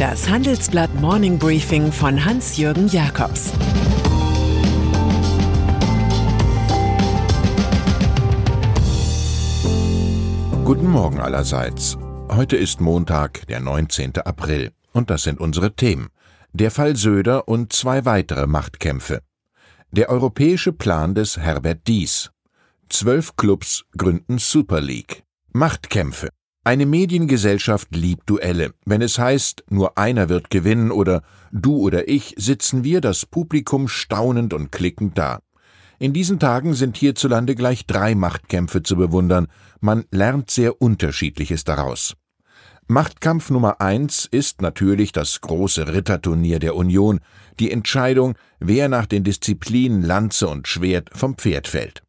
Das Handelsblatt Morning Briefing von Hans-Jürgen Jakobs Guten Morgen allerseits. Heute ist Montag, der 19. April, und das sind unsere Themen. Der Fall Söder und zwei weitere Machtkämpfe. Der europäische Plan des Herbert Dies. Zwölf Clubs gründen Super League. Machtkämpfe. Eine Mediengesellschaft liebt Duelle. Wenn es heißt, nur einer wird gewinnen oder du oder ich, sitzen wir, das Publikum, staunend und klickend da. In diesen Tagen sind hierzulande gleich drei Machtkämpfe zu bewundern. Man lernt sehr Unterschiedliches daraus. Machtkampf Nummer eins ist natürlich das große Ritterturnier der Union, die Entscheidung, wer nach den Disziplinen Lanze und Schwert vom Pferd fällt.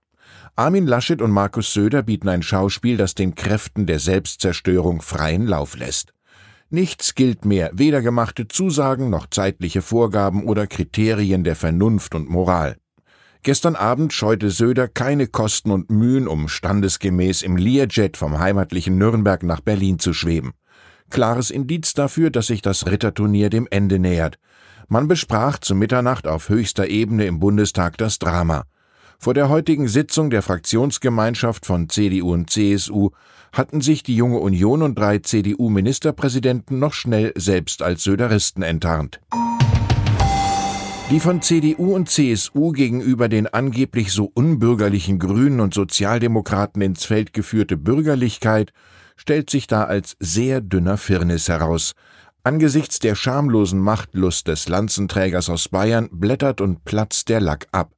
Armin Laschet und Markus Söder bieten ein Schauspiel, das den Kräften der Selbstzerstörung freien Lauf lässt. Nichts gilt mehr, weder gemachte Zusagen noch zeitliche Vorgaben oder Kriterien der Vernunft und Moral. Gestern Abend scheute Söder keine Kosten und Mühen, um standesgemäß im Learjet vom heimatlichen Nürnberg nach Berlin zu schweben. Klares Indiz dafür, dass sich das Ritterturnier dem Ende nähert. Man besprach zu Mitternacht auf höchster Ebene im Bundestag das Drama. Vor der heutigen Sitzung der Fraktionsgemeinschaft von CDU und CSU hatten sich die junge Union und drei CDU-Ministerpräsidenten noch schnell selbst als Söderisten enttarnt. Die von CDU und CSU gegenüber den angeblich so unbürgerlichen Grünen und Sozialdemokraten ins Feld geführte Bürgerlichkeit stellt sich da als sehr dünner Firnis heraus. Angesichts der schamlosen Machtlust des Lanzenträgers aus Bayern blättert und platzt der Lack ab.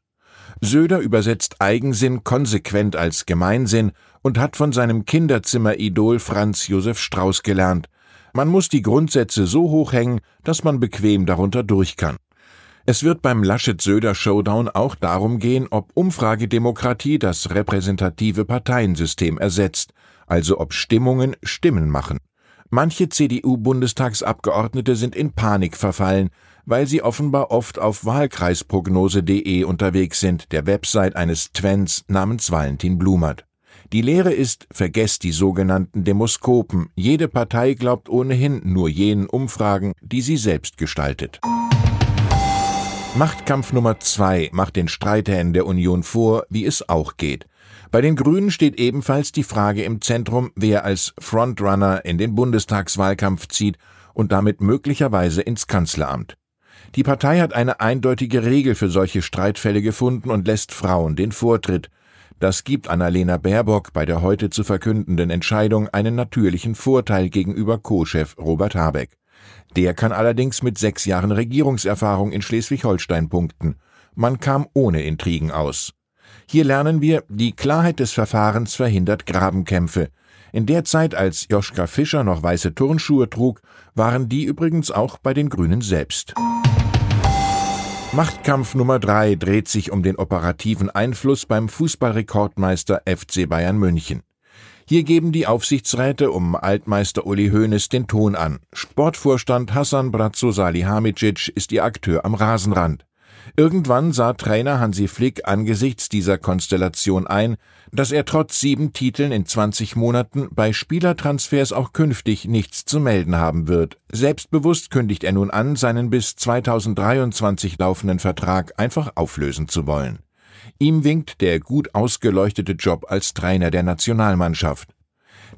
Söder übersetzt Eigensinn konsequent als Gemeinsinn und hat von seinem Kinderzimmeridol Franz Josef Strauß gelernt. Man muss die Grundsätze so hoch hängen, dass man bequem darunter durch kann. Es wird beim Laschet-Söder-Showdown auch darum gehen, ob Umfragedemokratie das repräsentative Parteiensystem ersetzt, also ob Stimmungen Stimmen machen. Manche CDU-Bundestagsabgeordnete sind in Panik verfallen, weil sie offenbar oft auf wahlkreisprognose.de unterwegs sind, der Website eines Twents namens Valentin Blumert. Die Lehre ist, vergesst die sogenannten Demoskopen. Jede Partei glaubt ohnehin nur jenen Umfragen, die sie selbst gestaltet. Machtkampf Nummer zwei macht den Streithähnen der Union vor, wie es auch geht. Bei den Grünen steht ebenfalls die Frage im Zentrum, wer als Frontrunner in den Bundestagswahlkampf zieht und damit möglicherweise ins Kanzleramt. Die Partei hat eine eindeutige Regel für solche Streitfälle gefunden und lässt Frauen den Vortritt. Das gibt Annalena Baerbock bei der heute zu verkündenden Entscheidung einen natürlichen Vorteil gegenüber Co-Chef Robert Habeck. Der kann allerdings mit sechs Jahren Regierungserfahrung in Schleswig-Holstein punkten. Man kam ohne Intrigen aus. Hier lernen wir, die Klarheit des Verfahrens verhindert Grabenkämpfe. In der Zeit, als Joschka Fischer noch weiße Turnschuhe trug, waren die übrigens auch bei den Grünen selbst. Machtkampf Nummer drei dreht sich um den operativen Einfluss beim Fußballrekordmeister FC Bayern München. Hier geben die Aufsichtsräte um Altmeister Uli Hoeneß den Ton an. Sportvorstand Hassan Brazzo Salihamidzic ist ihr Akteur am Rasenrand. Irgendwann sah Trainer Hansi Flick angesichts dieser Konstellation ein, dass er trotz sieben Titeln in 20 Monaten bei Spielertransfers auch künftig nichts zu melden haben wird. Selbstbewusst kündigt er nun an, seinen bis 2023 laufenden Vertrag einfach auflösen zu wollen. Ihm winkt der gut ausgeleuchtete Job als Trainer der Nationalmannschaft.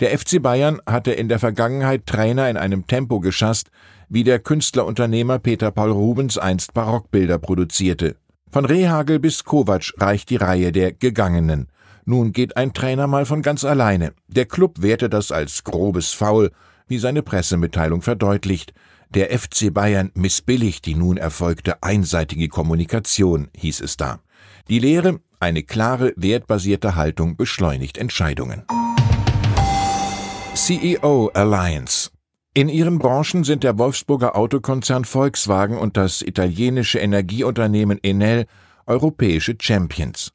Der FC Bayern hatte in der Vergangenheit Trainer in einem Tempo geschasst, wie der Künstlerunternehmer Peter Paul Rubens einst Barockbilder produzierte. Von Rehagel bis Kovac reicht die Reihe der Gegangenen. Nun geht ein Trainer mal von ganz alleine. Der Club wertet das als grobes Foul, wie seine Pressemitteilung verdeutlicht. Der FC Bayern missbilligt die nun erfolgte einseitige Kommunikation, hieß es da. Die Lehre, eine klare, wertbasierte Haltung beschleunigt Entscheidungen. CEO Alliance in ihren Branchen sind der Wolfsburger Autokonzern Volkswagen und das italienische Energieunternehmen Enel europäische Champions.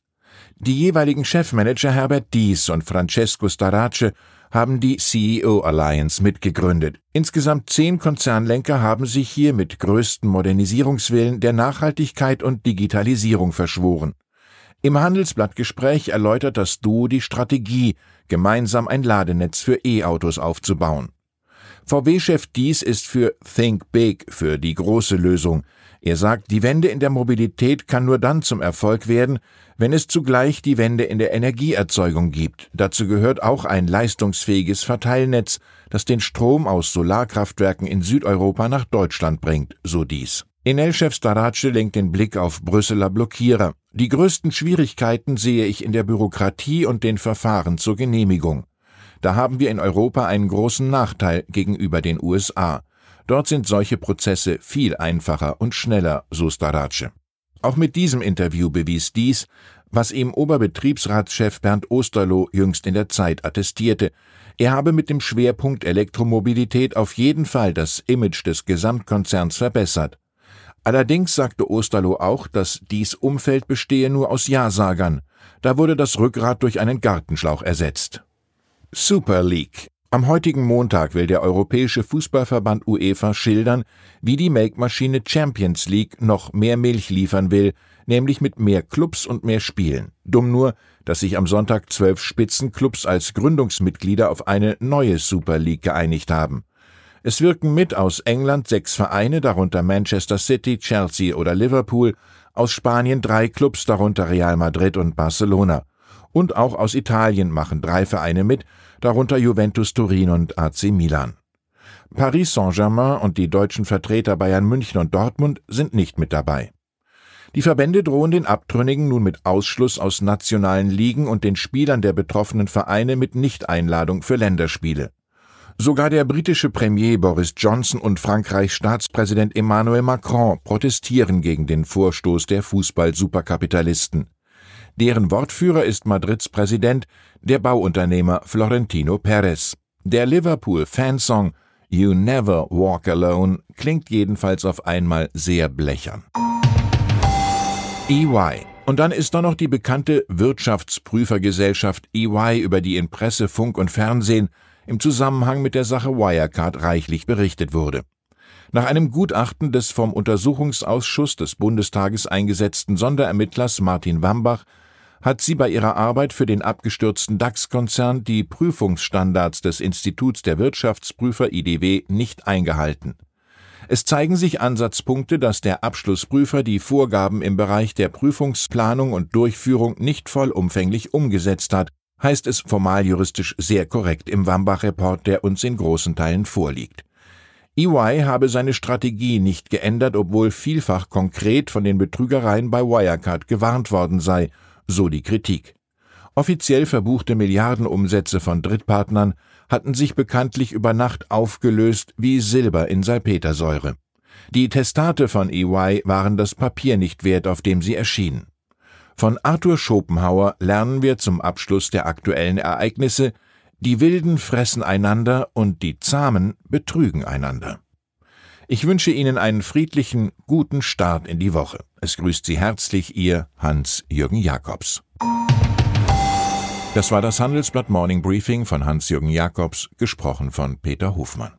Die jeweiligen Chefmanager Herbert Dies und Francesco Starace haben die CEO Alliance mitgegründet. Insgesamt zehn Konzernlenker haben sich hier mit größten Modernisierungswillen der Nachhaltigkeit und Digitalisierung verschworen. Im Handelsblattgespräch erläutert das Duo die Strategie, gemeinsam ein Ladenetz für E-Autos aufzubauen. VW-Chef Dies ist für Think Big, für die große Lösung. Er sagt, die Wende in der Mobilität kann nur dann zum Erfolg werden, wenn es zugleich die Wende in der Energieerzeugung gibt. Dazu gehört auch ein leistungsfähiges Verteilnetz, das den Strom aus Solarkraftwerken in Südeuropa nach Deutschland bringt, so dies. Enel-Chef Starace lenkt den Blick auf Brüsseler Blockierer. Die größten Schwierigkeiten sehe ich in der Bürokratie und den Verfahren zur Genehmigung. Da haben wir in Europa einen großen Nachteil gegenüber den USA. Dort sind solche Prozesse viel einfacher und schneller, so Starace. Auch mit diesem Interview bewies dies, was ihm Oberbetriebsratschef Bernd Osterloh jüngst in der Zeit attestierte. Er habe mit dem Schwerpunkt Elektromobilität auf jeden Fall das Image des Gesamtkonzerns verbessert. Allerdings sagte Osterloh auch, dass dies Umfeld bestehe nur aus Ja-Sagern. Da wurde das Rückgrat durch einen Gartenschlauch ersetzt. Super League. Am heutigen Montag will der Europäische Fußballverband UEFA schildern, wie die Make-Maschine Champions League noch mehr Milch liefern will, nämlich mit mehr Clubs und mehr Spielen. Dumm nur, dass sich am Sonntag zwölf Spitzenclubs als Gründungsmitglieder auf eine neue Super League geeinigt haben. Es wirken mit aus England sechs Vereine, darunter Manchester City, Chelsea oder Liverpool, aus Spanien drei Clubs, darunter Real Madrid und Barcelona. Und auch aus Italien machen drei Vereine mit, darunter Juventus Turin und AC Milan. Paris Saint-Germain und die deutschen Vertreter Bayern München und Dortmund sind nicht mit dabei. Die Verbände drohen den Abtrünnigen nun mit Ausschluss aus nationalen Ligen und den Spielern der betroffenen Vereine mit Nichteinladung für Länderspiele. Sogar der britische Premier Boris Johnson und Frankreichs Staatspräsident Emmanuel Macron protestieren gegen den Vorstoß der Fußball-Superkapitalisten. Deren Wortführer ist Madrids Präsident, der Bauunternehmer Florentino Perez. Der Liverpool-Fansong You Never Walk Alone klingt jedenfalls auf einmal sehr blechern. EY. Und dann ist da noch die bekannte Wirtschaftsprüfergesellschaft EY, über die in Presse, Funk und Fernsehen im Zusammenhang mit der Sache Wirecard reichlich berichtet wurde. Nach einem Gutachten des vom Untersuchungsausschuss des Bundestages eingesetzten Sonderermittlers Martin Wambach hat sie bei ihrer Arbeit für den abgestürzten DAX-Konzern die Prüfungsstandards des Instituts der Wirtschaftsprüfer IDW nicht eingehalten. Es zeigen sich Ansatzpunkte, dass der Abschlussprüfer die Vorgaben im Bereich der Prüfungsplanung und Durchführung nicht vollumfänglich umgesetzt hat, heißt es formaljuristisch sehr korrekt im Wambach-Report, der uns in großen Teilen vorliegt. EY habe seine Strategie nicht geändert, obwohl vielfach konkret von den Betrügereien bei Wirecard gewarnt worden sei so die Kritik. Offiziell verbuchte Milliardenumsätze von Drittpartnern hatten sich bekanntlich über Nacht aufgelöst wie Silber in Salpetersäure. Die Testate von EY waren das Papier nicht wert, auf dem sie erschienen. Von Arthur Schopenhauer lernen wir zum Abschluss der aktuellen Ereignisse, die Wilden fressen einander und die Zahmen betrügen einander. Ich wünsche Ihnen einen friedlichen, guten Start in die Woche. Es grüßt Sie herzlich Ihr Hans-Jürgen Jakobs. Das war das Handelsblatt Morning Briefing von Hans-Jürgen Jakobs, gesprochen von Peter Hofmann.